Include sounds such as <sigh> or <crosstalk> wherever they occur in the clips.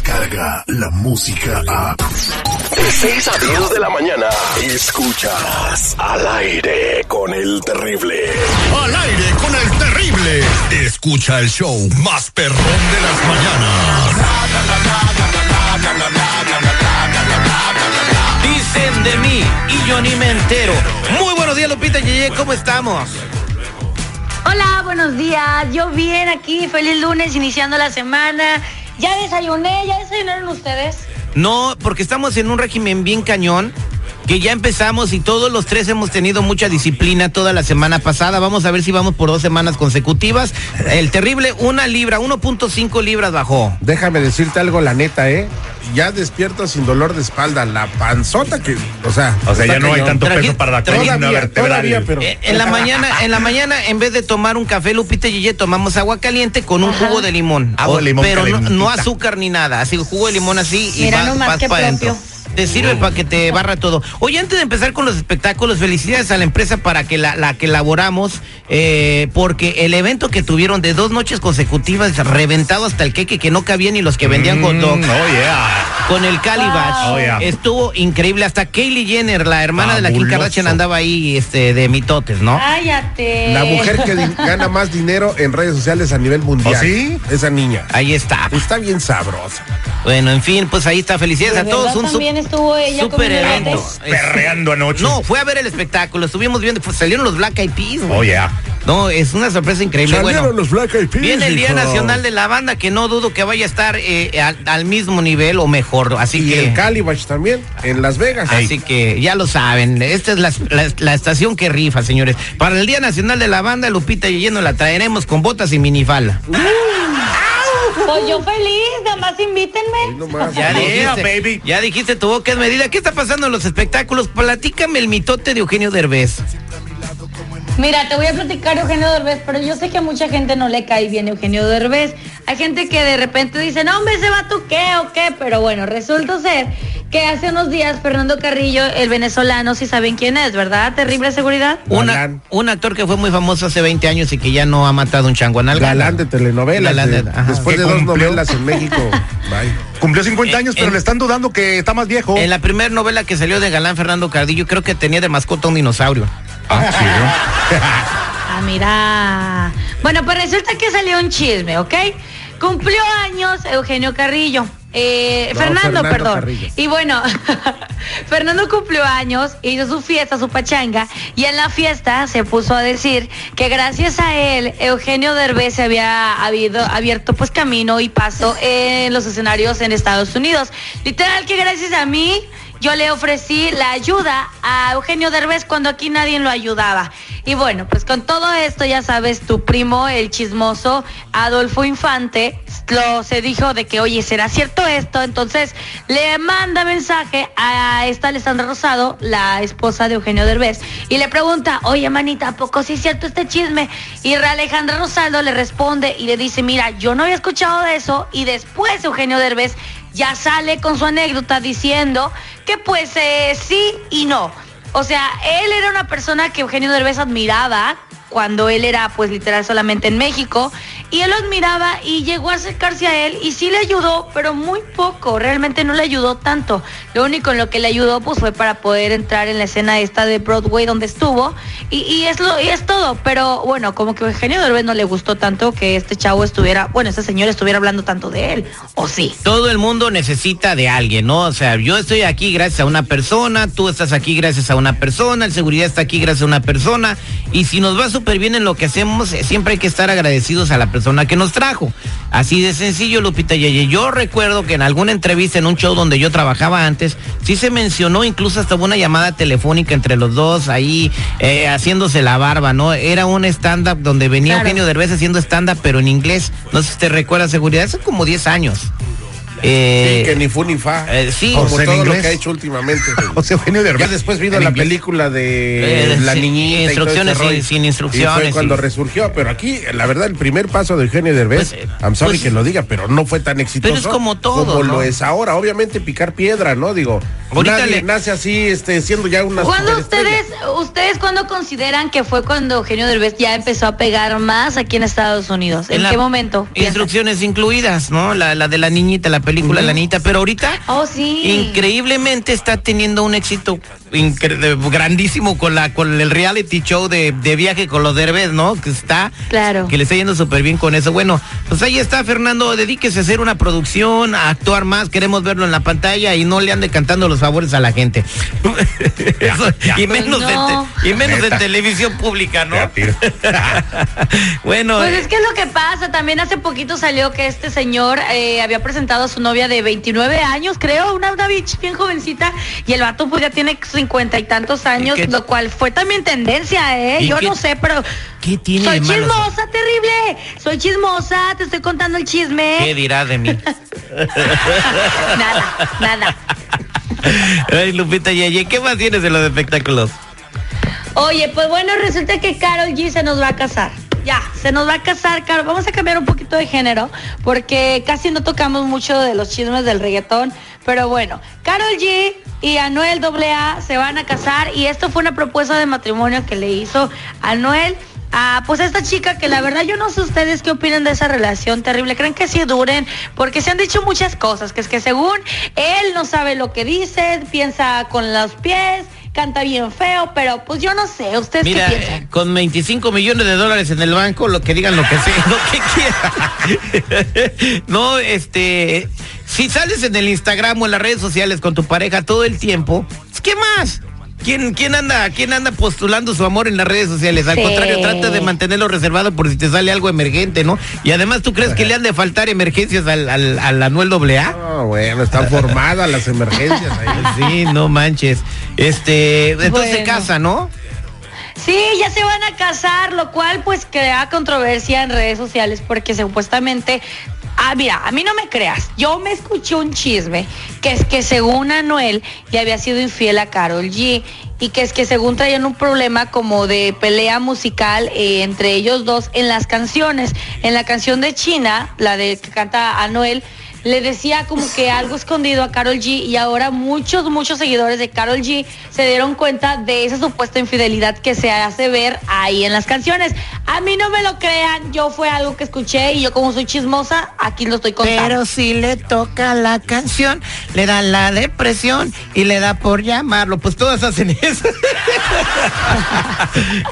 llega la música a... De 6 a 10 de la mañana, escuchas al aire con el terrible. Al aire con el terrible. Escucha el show más perrón de las mañanas. Dicen de mí y yo ni me entero. Muy buenos días, Lupita Yeye, ¿cómo estamos? Hola, buenos días. Yo bien aquí, feliz lunes, iniciando la semana. Ya desayuné, ya desayunaron ustedes. No, porque estamos en un régimen bien cañón. Que ya empezamos y todos los tres hemos tenido mucha disciplina toda la semana pasada. Vamos a ver si vamos por dos semanas consecutivas. El terrible, una libra, 1.5 libras bajó. Déjame decirte algo, la neta, ¿eh? Ya despierto sin dolor de espalda. La panzota que, o sea. O sea, ya no hay tanto peso para la columna vertebral. todavía, pero. Eh, En la mañana, en la mañana, en vez de tomar un café, Lupita y Yeye, tomamos agua caliente con un jugo de limón. Agua de limón Pero no, no azúcar ni nada. Así, jugo de limón así y Mira va- nomás vas qué para adentro. propio. Te sirve para que te barra todo. Oye, antes de empezar con los espectáculos, felicidades a la empresa para que la, la que elaboramos, eh, porque el evento que tuvieron de dos noches consecutivas, reventado hasta el queque, que no cabía ni los que vendían dogs. Mm, oh, yeah. Con el Calibash. Oh, yeah. Estuvo increíble. Hasta Kylie Jenner, la hermana de la Kim. Kardashian, andaba ahí este, de mitotes, ¿no? Cállate. La mujer que <laughs> gana más dinero en redes sociales a nivel mundial. ¿Oh, sí? Esa niña. Ahí está. Está bien sabrosa. Bueno, en fin, pues ahí está. Felicidades ¿De a todos. Un también estuvo ella super evento. elotes? Es- Perreando anoche. No, fue a ver el espectáculo. Estuvimos viendo, pues, salieron los Black Eyed Peas. güey. Oh, yeah. No, es una sorpresa increíble. Salieron Bueno, los Black Eyed Peas, viene el Día hijo. Nacional de la Banda, que no dudo que vaya a estar eh, al, al mismo nivel o mejor. Así Y que. el Calibash también, en Las Vegas. Así que ya lo saben, esta es la, la- la estación que rifa, señores. Para el Día Nacional de la Banda, Lupita y Yeyeno la traeremos con botas y minifalda. Pues yo feliz, nada más invítenme. Nomás. Ya Yeah, dijiste, baby. ya dijiste tu boca es medida. ¿Qué está pasando en los espectáculos? Platícame el mitote de Eugenio Derbez. Mira, te voy a platicar Eugenio Derbez, pero yo sé que a mucha gente no le cae bien Eugenio Derbez. Hay gente que de repente dice, no, hombre, ese vato qué o qué, pero bueno, resulta ser que hace unos días Fernando Carrillo, el venezolano, si saben quién es, ¿verdad? Terrible seguridad. Una- un actor que fue muy famoso hace 20 años y que ya no ha matado un chango anal. Galán de telenovelas. Galán de- de- ajá. después de dos novelas en México. <laughs> Bye. Cumplió 50 Eh, años, pero en- le están dudando que está más viejo. En la primera novela que salió de Galán Fernando Cardillo, creo que tenía de mascota un dinosaurio. Ah, sí, ¿no? Ah, mira. Bueno, pues resulta que salió un chisme, ¿ok? Cumplió años Eugenio Carrillo. Eh, No, Fernando, Fernando perdón. Carrillo. Y bueno, <laughs> Fernando cumplió años, hizo su fiesta, su pachanga, y en la fiesta se puso a decir que gracias a él, Eugenio Derbez se había habido, abierto pues camino y paso en los escenarios en Estados Unidos. Literal que gracias a mí yo le ofrecí la ayuda a Eugenio Derbez cuando aquí nadie lo ayudaba. Y bueno, pues con todo esto ya sabes, tu primo, el chismoso Adolfo Infante, lo se dijo de que, oye, ¿será cierto esto? Entonces le manda mensaje a esta Alessandra Rosado, la esposa de Eugenio Derbez, y le pregunta, oye, manita, ¿a poco sí es cierto este chisme? Y Alejandra Rosado le responde y le dice, mira, yo no había escuchado de eso, y después Eugenio Derbez ya sale con su anécdota diciendo que pues eh, sí y no. O sea, él era una persona que Eugenio Derbez admiraba cuando él era pues literal solamente en México y él lo admiraba y llegó a acercarse a él y sí le ayudó, pero muy poco, realmente no le ayudó tanto. Lo único en lo que le ayudó pues fue para poder entrar en la escena esta de Broadway donde estuvo y, es lo y es todo, pero bueno, como que Eugenio Derbez no le gustó tanto que este chavo estuviera, bueno, este señor estuviera hablando tanto de él, o sí. Todo el mundo necesita de alguien, ¿no? O sea, yo estoy aquí gracias a una persona, tú estás aquí gracias a una persona, el seguridad está aquí gracias a una persona, y si nos va súper bien en lo que hacemos, siempre hay que estar agradecidos a la persona que nos trajo. Así de sencillo, Lupita Yeye. Yo recuerdo que en alguna entrevista en un show donde yo trabajaba antes, sí se mencionó, incluso hasta hubo una llamada telefónica entre los dos ahí eh, haciéndose la barba, ¿no? Era un stand-up donde venía Claro. Eugenio Derbez haciendo stand-up, pero en inglés. No sé si te recuerdas, seguridad, hace como 10 años. Eh, Sí, que ni fu ni fa. eh, sí. como todo lo que ha hecho últimamente. <laughs> O sea, Eugenio Derbez. Ya después vino la inglés. película de Eh, La Niñita. y todo ese instrucciones sin- Y instrucciones, fue cuando sí. resurgió, pero aquí, la verdad, el primer paso de Eugenio Derbez, Pues, eh, I'm sorry pues- que lo diga, pero no fue tan exitoso. Pero es como todo, Como ¿no? lo es ahora. Obviamente picar piedra, ¿no? Digo, Ahorita nadie le- nace así, este, siendo ya una ¿Cuándo ustedes, ustedes cuándo consideran que fue cuando Eugenio Derbez ya empezó a pegar más aquí en Estados Unidos? ¿En, la- qué momento? Instrucciones incluidas, ¿no? La, la de la niñita, la película La Niñita, pero ahorita Oh, sí. increíblemente está teniendo un éxito de- grandísimo con la con el reality show de, de viaje con los derbes, ¿no? Que está Claro. que le está yendo súper bien con eso. Bueno, pues ahí está Fernando, dedíquese a hacer una producción, a actuar más, queremos verlo en la pantalla y no le ande cantando los favores a la gente. <laughs> Eso, y menos, Pues no. en te- y menos en Neta. televisión pública, ¿no? <laughs> Bueno, Pues eh, es que es lo que pasa, también hace poquito salió que este señor eh, había presentado a su novia de 29 años, creo, una, una bitch bien jovencita, y el vato pues ya tiene cincuenta y tantos años, lo cual fue también tendencia, ¿eh? ¿Y Yo qué- no sé, pero... ¿qué tiene Soy de malo? chismosa, terrible. Soy chismosa, te estoy contando el chisme. ¿Qué dirá de mí? <laughs> Nada, nada. Ay, Lupita Yeye, ¿qué más tienes de los espectáculos? Oye, pues bueno, resulta que Carol G se nos va a casar. Ya, se nos va a casar, Carol. Vamos a cambiar un poquito de género, porque casi no tocamos mucho de los chismes del reggaetón. Pero bueno, Carol G y Anuel AA se van a casar y esto fue una propuesta de matrimonio que le hizo Anuel. a pues esta chica que la verdad yo no sé ustedes qué opinan de esa relación terrible. ¿Creen que sí duren? Porque se han dicho muchas cosas, que es que según él no sabe lo que dice, piensa con los pies, canta bien feo, pero pues yo no sé, ¿ustedes Mira, qué piensan? eh, con 25 millones de dólares en el banco, lo que digan lo que sea, <laughs> lo que quieran. <laughs> no, este, si sales en el Instagram o en las redes sociales con tu pareja todo el tiempo, pues, ¿qué más? ¿Quién, quién anda, quién anda postulando su amor en las redes sociales? Al Sí. contrario, trata de mantenerlo reservado por si te sale algo emergente, ¿no? Y además, ¿tú crees que le han de faltar emergencias al, al, al Anuel AA? No, bueno, están formadas las emergencias ahí. <laughs> Sí, no manches. Este, entonces se Bueno. casa, ¿no? Sí, ya se van a casar, lo cual pues crea controversia en redes sociales porque supuestamente, ah, mira, a mí no me creas, yo me escuché un chisme que es que según Anuel ya había sido infiel a Carol G y que es que según traían un problema como de pelea musical eh, entre ellos dos en las canciones. En la canción de China, la de que canta Anuel, le decía como que algo escondido a Carol G y ahora muchos, muchos seguidores de Carol G se dieron cuenta de esa supuesta infidelidad que se hace ver ahí en las canciones. A mí no me lo crean, yo fue algo que escuché y yo como soy chismosa, aquí lo estoy contando. Pero si le toca la canción, le da la depresión y le da por llamarlo. Pues todas hacen eso. <laughs>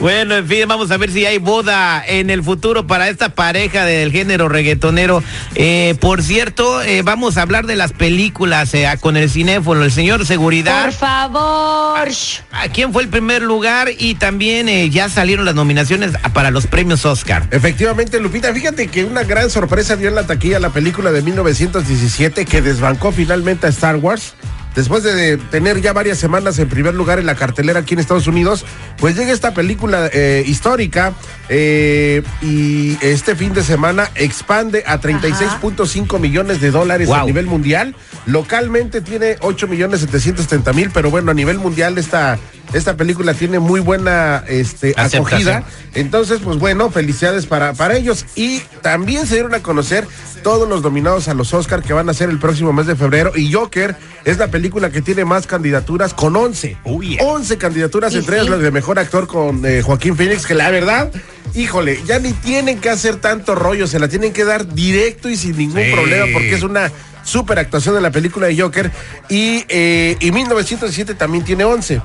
bueno, en fin, vamos a ver si hay boda en el futuro para esta pareja del género reggaetonero. Eh, por cierto, eh, vamos a hablar de las películas eh, con el cinéfilo, el señor Seguridad. Por favor. ¿A quién fue el primer lugar? Y también eh, ya salieron las nominaciones para los premios Oscar. Efectivamente, Lupita, fíjate que una gran sorpresa dio en la taquilla la película de 1917 que desbancó finalmente a Star Wars. Después de tener ya varias semanas en primer lugar en la cartelera aquí en Estados Unidos, pues llega esta película eh, histórica eh, y este fin de semana expande a 36.5 millones de dólares a nivel mundial. Localmente tiene 8 millones 770 mil, pero bueno, a nivel mundial esta, esta película tiene muy buena este, acogida. Entonces, pues bueno, felicidades para, para ellos. Y también se dieron a conocer todos los nominados a los Oscar que van a ser el próximo mes de febrero. Y Joker es la película que tiene más candidaturas con 11. Uy, yeah. 11 candidaturas, entre ellas sí. las de mejor actor con eh, Joaquín Phoenix, que la verdad, híjole, ya ni tienen que hacer tanto rollo, se la tienen que dar directo y sin ningún Sí. problema, porque es una super actuación de la película de Joker. Y, eh, y 1907 también tiene 11.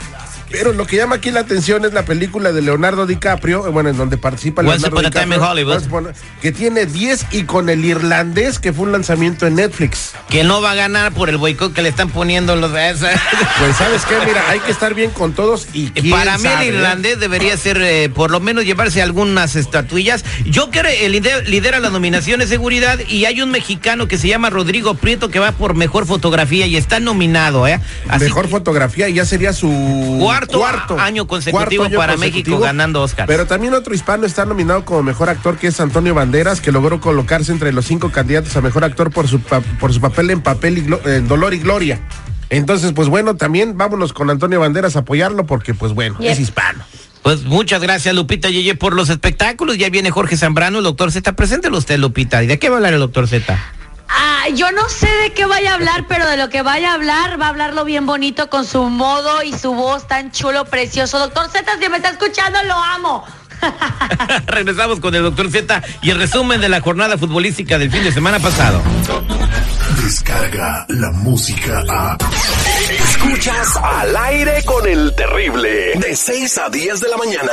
Pero lo que llama aquí la atención es la película de Leonardo DiCaprio, eh, bueno, en donde participa Once Leonardo a Time in DiCaprio, Hollywood. Que tiene 10 y con el irlandés, que fue un lanzamiento en Netflix. Que no va a ganar por el boicot que le están poniendo los... <laughs> Pues sabes qué, mira, hay que estar bien con todos y Para mí sabe, el eh? irlandés debería ser, eh, por lo menos llevarse algunas estatuillas. Joker eh, lidera, lidera las nominaciones de seguridad y hay un mexicano que se llama Rodrigo Prieto que va por mejor fotografía y está nominado, ¿eh? Así Mejor que- fotografía y ya sería su Cuarto año consecutivo para México ganando Oscars. Pero también otro hispano está nominado como mejor actor que es Antonio Banderas, que logró colocarse entre los cinco candidatos a mejor actor por su por su papel en papel y en Dolor y Gloria. Entonces, pues bueno, también vámonos con Antonio Banderas a apoyarlo porque, pues bueno, es hispano. Pues muchas gracias, Lupita Yeye, por los espectáculos. Ya viene Jorge Zambrano, el doctor Z. Preséntelo usted, Lupita. ¿Y de qué va a hablar el doctor Z? Ah, yo no sé de qué vaya a hablar, pero de lo que vaya a hablar, va a hablarlo bien bonito con su modo y su voz tan chulo, precioso. Doctor Z, si me está escuchando, lo amo. <laughs> Regresamos con el doctor Z y el resumen de la jornada futbolística del fin de semana pasado. Descarga la música a. Escuchas al aire con el terrible. De 6 a 10 de la mañana.